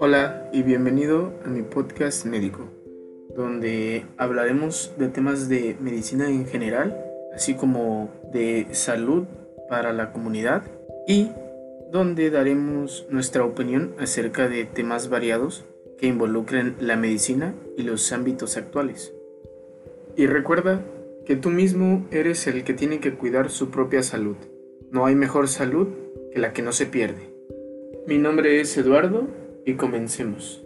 Hola y bienvenido a mi podcast médico, donde hablaremos de temas de medicina en general, así como de salud para la comunidad y donde daremos nuestra opinión acerca de temas variados que involucren la medicina y los ámbitos actuales. Y recuerda que tú mismo eres el que tiene que cuidar su propia salud. No hay mejor salud que la que no se pierde. Mi nombre es Eduardo y comencemos.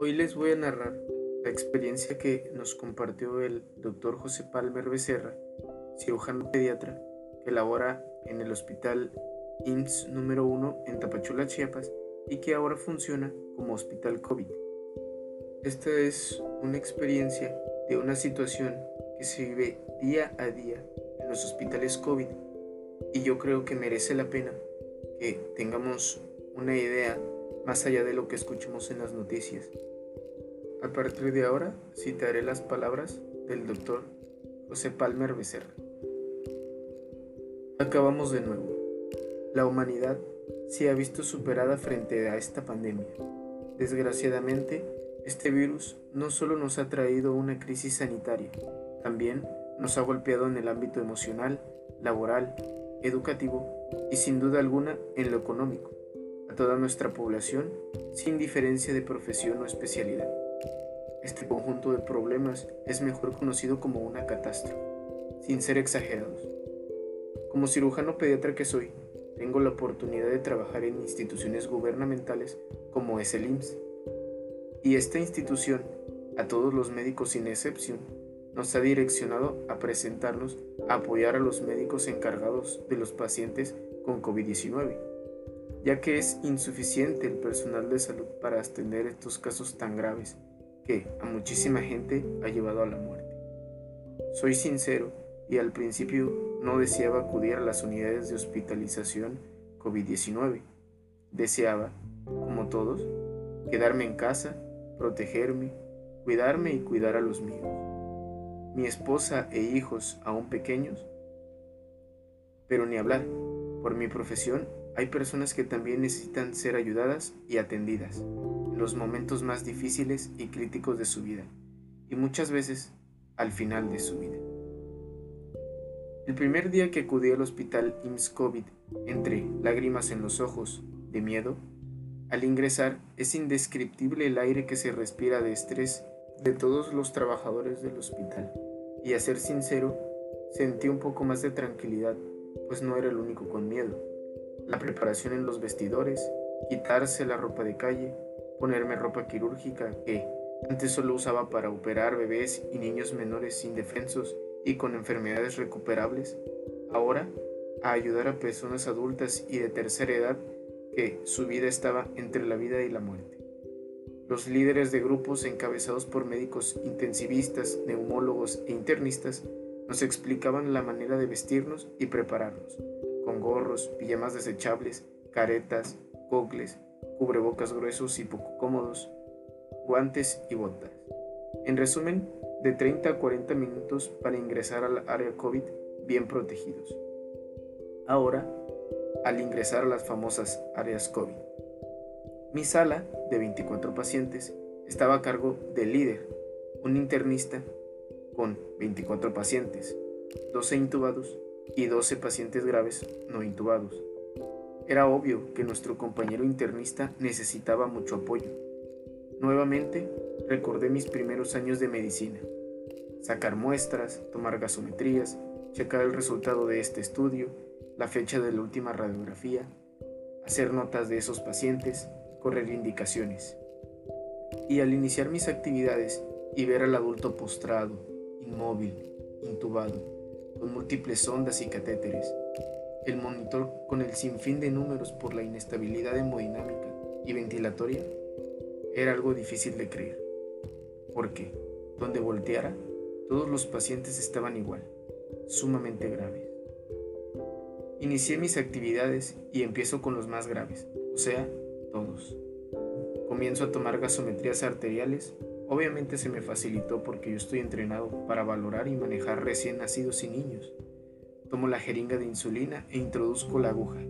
Hoy les voy a narrar la experiencia que nos compartió el doctor José Palmer Becerra, cirujano pediatra que labora en el hospital IMSS número 1 en Tapachula, Chiapas, y que ahora funciona como hospital COVID. Esta es una experiencia de una situación que se vive día a día los hospitales COVID y yo creo que merece la pena que tengamos una idea más allá de lo que escuchemos en las noticias. A partir de ahora citaré las palabras del doctor José Palmer Becerra. Acabamos de nuevo. La humanidad se ha visto superada frente a esta pandemia. Desgraciadamente, este virus no solo nos ha traído una crisis sanitaria, también nos ha golpeado en el ámbito emocional, laboral, educativo y sin duda alguna en lo económico a toda nuestra población sin diferencia de profesión o especialidad. Este conjunto de problemas es mejor conocido como una catástrofe, sin ser exagerados. Como cirujano pediatra que soy, tengo la oportunidad de trabajar en instituciones gubernamentales como es el IMSS. Y esta institución, a todos los médicos sin excepción, nos ha direccionado a presentarnos a apoyar a los médicos encargados de los pacientes con COVID-19 ya que es insuficiente el personal de salud para atender estos casos tan graves que a muchísima gente ha llevado a la muerte. Soy sincero y al principio no deseaba acudir a las unidades de hospitalización COVID-19. Deseaba, como todos, quedarme en casa, protegerme, cuidarme y cuidar a los míos. Mi esposa e hijos aún pequeños, pero ni hablar, por mi profesión hay personas que también necesitan ser ayudadas y atendidas en los momentos más difíciles y críticos de su vida, y muchas veces al final de su vida. El primer día que acudí al hospital IMSS COVID, entre lágrimas en los ojos, de miedo, al ingresar es indescriptible el aire que se respira de estrés de todos los trabajadores del hospital, y a ser sincero, sentí un poco más de tranquilidad, pues no era el único con miedo la preparación en los vestidores, quitarse la ropa de calle, ponerme ropa quirúrgica que antes solo usaba para operar bebés y niños menores indefensos y con enfermedades recuperables, ahora a ayudar a personas adultas y de tercera edad que su vida estaba entre la vida y la muerte. Los líderes de grupos encabezados por médicos intensivistas, neumólogos e internistas nos explicaban la manera de vestirnos y prepararnos con gorros, pijamas desechables, caretas, gogles, cubrebocas gruesos y poco cómodos, guantes y botas. En resumen, de 30 a 40 minutos para ingresar al área COVID bien protegidos. Ahora, al ingresar a las famosas áreas COVID. Mi sala, de 24 pacientes, estaba a cargo del líder, un internista con 24 pacientes, 12 intubados y 12 pacientes graves no intubados. Era obvio que nuestro compañero internista necesitaba mucho apoyo. Nuevamente recordé mis primeros años de medicina. Sacar muestras, tomar gasometrías, checar el resultado de este estudio, la fecha de la última radiografía, hacer notas de esos pacientes, correr indicaciones. Y al iniciar mis actividades y ver al adulto postrado, inmóvil, intubado, con múltiples ondas y catéteres, el monitor con el sinfín de números por la inestabilidad hemodinámica y ventilatoria, era algo difícil de creer, porque donde volteara, todos los pacientes estaban igual, sumamente graves. Inicié mis actividades y empiezo con los más graves, o sea, todos. Comienzo a tomar gasometrías arteriales Obviamente se me facilitó porque yo estoy entrenado para valorar y manejar recién nacidos y niños. Tomo la jeringa de insulina e introduzco la aguja.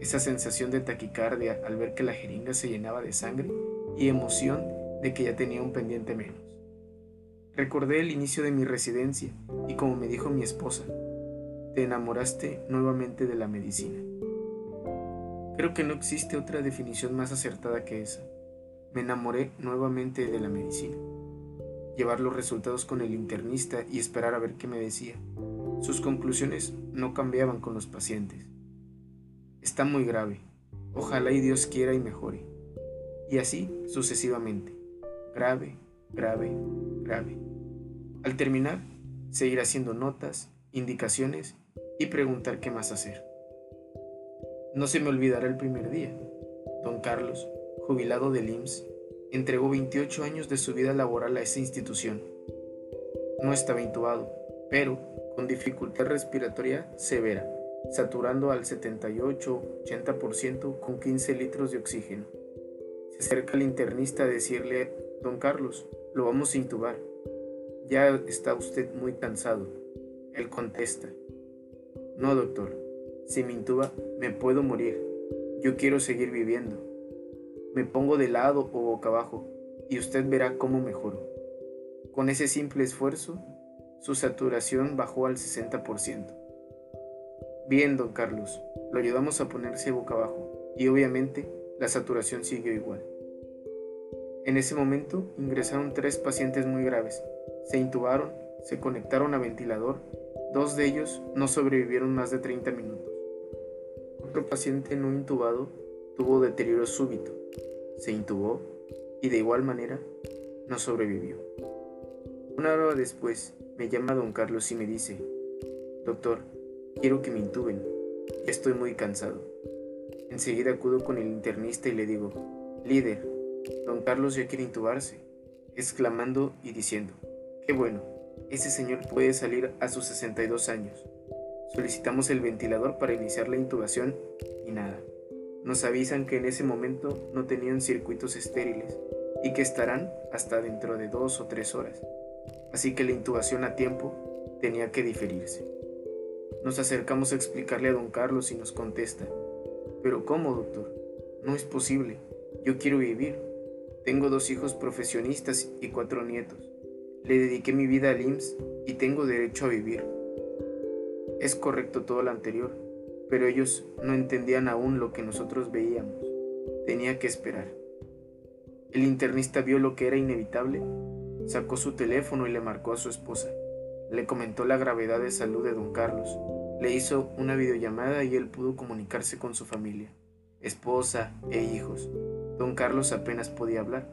Esa sensación de taquicardia al ver que la jeringa se llenaba de sangre y emoción de que ya tenía un pendiente menos. Recordé el inicio de mi residencia y como me dijo mi esposa, te enamoraste nuevamente de la medicina. Creo que no existe otra definición más acertada que esa. Me enamoré nuevamente de la medicina. Llevar los resultados con el internista y esperar a ver qué me decía. Sus conclusiones no cambiaban con los pacientes. Está muy grave. Ojalá y Dios quiera y mejore. Y así sucesivamente. Grave, grave, grave. Al terminar, seguir haciendo notas, indicaciones y preguntar qué más hacer. No se me olvidará el primer día. Don Carlos, jubilado del IMSS, entregó 28 años de su vida laboral a esa institución. No estaba intubado, pero con dificultad respiratoria severa, saturando al 78-80% con 15 litros de oxígeno. Se acerca el internista a decirle, don Carlos, lo vamos a intubar. Ya está usted muy cansado. Él contesta, no doctor, si me intuba me puedo morir. Yo quiero seguir viviendo. Me pongo de lado o boca abajo y usted verá cómo mejoro. Con ese simple esfuerzo, su saturación bajó al 60%. Bien, don Carlos, lo ayudamos a ponerse boca abajo y obviamente la saturación siguió igual. En ese momento ingresaron tres pacientes muy graves, se intubaron, se conectaron a ventilador, dos de ellos no sobrevivieron más de 30 minutos. Otro paciente no intubado tuvo deterioro súbito, se intubó y de igual manera no sobrevivió. Una hora después me llama don Carlos y me dice, doctor, quiero que me intuben, estoy muy cansado. Enseguida acudo con el internista y le digo, líder, don Carlos ya quiere intubarse, exclamando y diciendo, qué bueno, ese señor puede salir a sus 62 años. Solicitamos el ventilador para iniciar la intubación y nada. Nos avisan que en ese momento no tenían circuitos estériles y que estarán hasta dentro de dos o tres horas así que la intubación a tiempo tenía que diferirse. Nos acercamos a explicarle a don Carlos y nos contesta, pero ¿cómo, doctor? No es posible. Yo quiero vivir. Tengo dos hijos profesionistas y cuatro nietos. Le dediqué mi vida al IMSS y tengo derecho a vivir. Es correcto todo lo anterior, pero ellos no entendían aún lo que nosotros veíamos. Tenía que esperar. El internista vio lo que era inevitable Sacó su teléfono y le marcó a su esposa. Le comentó la gravedad de salud de don Carlos. Le hizo una videollamada y él pudo comunicarse con su familia, esposa e hijos. Don Carlos apenas podía hablar.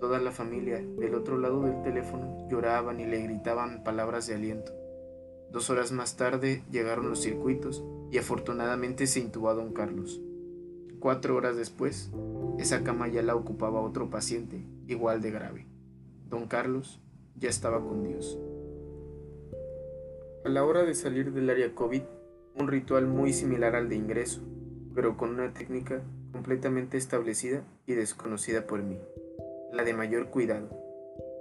Toda la familia del otro lado del teléfono lloraban y le gritaban palabras de aliento. Dos horas más tarde llegaron los circuitos y afortunadamente se intubó a don Carlos. Cuatro horas después, esa cama ya la ocupaba otro paciente, igual de grave. Don Carlos ya estaba con Dios. A la hora de salir del área COVID, un ritual muy similar al de ingreso, pero con una técnica completamente establecida y desconocida por mí, la de mayor cuidado.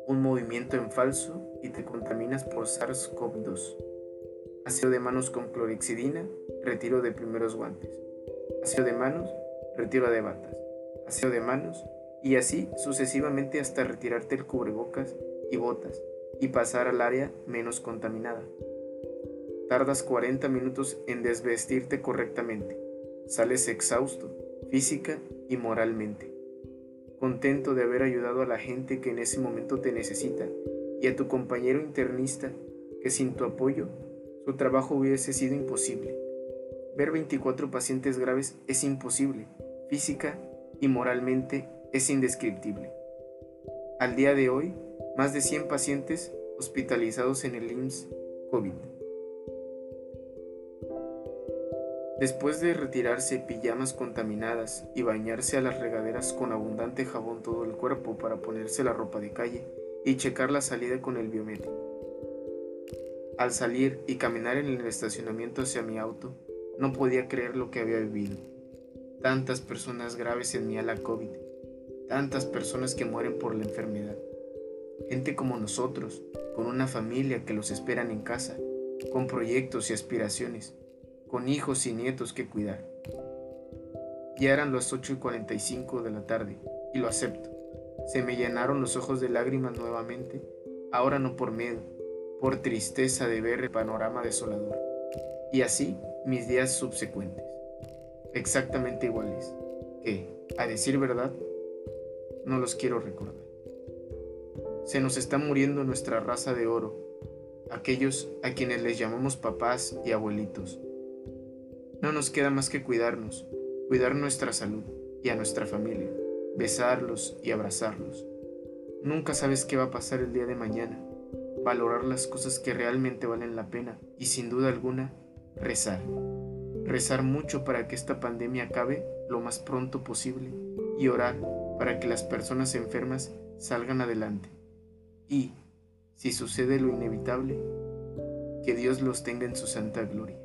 Un movimiento en falso y te contaminas por SARS-CoV-2. Aseo de manos con clorexidina, retiro de primeros guantes. Aseo de manos, retiro de batas. Aseo de manos, y así sucesivamente hasta retirarte el cubrebocas y botas y pasar al área menos contaminada. Tardas 40 minutos en desvestirte correctamente. Sales exhausto, física y moralmente. Contento de haber ayudado a la gente que en ese momento te necesita y a tu compañero internista que sin tu apoyo su trabajo hubiese sido imposible. Ver 24 pacientes graves es imposible, física y moralmente es indescriptible. Al día de hoy, más de 100 pacientes hospitalizados en el IMSS COVID. Después de retirarse pijamas contaminadas y bañarse a las regaderas con abundante jabón todo el cuerpo para ponerse la ropa de calle y checar la salida con el biométrico. Al salir y caminar en el estacionamiento hacia mi auto, no podía creer lo que había vivido. Tantas personas graves en mi ala COVID tantas personas que mueren por la enfermedad. Gente como nosotros, con una familia que los esperan en casa, con proyectos y aspiraciones, con hijos y nietos que cuidar. Ya eran las 8 y 45 de la tarde, y lo acepto. Se me llenaron los ojos de lágrimas nuevamente, ahora no por miedo, por tristeza de ver el panorama desolador. Y así mis días subsecuentes, exactamente iguales, que, a decir verdad, no los quiero recordar. Se nos está muriendo nuestra raza de oro, aquellos a quienes les llamamos papás y abuelitos. No nos queda más que cuidarnos, cuidar nuestra salud y a nuestra familia, besarlos y abrazarlos. Nunca sabes qué va a pasar el día de mañana, valorar las cosas que realmente valen la pena y sin duda alguna, rezar. Rezar mucho para que esta pandemia acabe lo más pronto posible y orar para que las personas enfermas salgan adelante. Y, si sucede lo inevitable, que Dios los tenga en su santa gloria.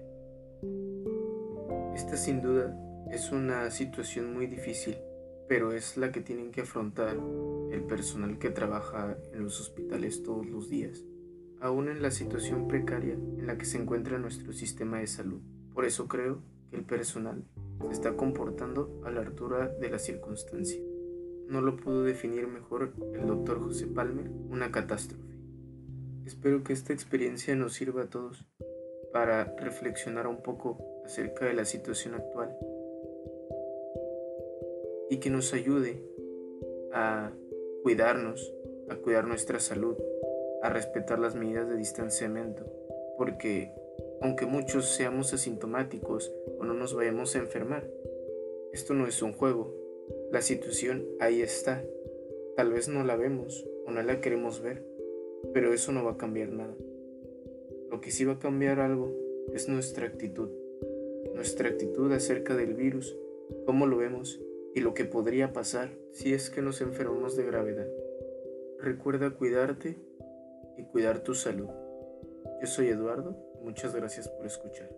Esta sin duda es una situación muy difícil, pero es la que tienen que afrontar el personal que trabaja en los hospitales todos los días, aún en la situación precaria en la que se encuentra nuestro sistema de salud. Por eso creo que el personal se está comportando a la altura de la circunstancia no lo pudo definir mejor el doctor José Palmer, una catástrofe. Espero que esta experiencia nos sirva a todos para reflexionar un poco acerca de la situación actual y que nos ayude a cuidarnos, a cuidar nuestra salud, a respetar las medidas de distanciamiento, porque aunque muchos seamos asintomáticos o no nos vayamos a enfermar, esto no es un juego, la situación ahí está. Tal vez no la vemos o no la queremos ver, pero eso no va a cambiar nada. Lo que sí va a cambiar algo es nuestra actitud. Nuestra actitud acerca del virus, cómo lo vemos y lo que podría pasar si es que nos enfermamos de gravedad. Recuerda cuidarte y cuidar tu salud. Yo soy Eduardo, muchas gracias por escuchar.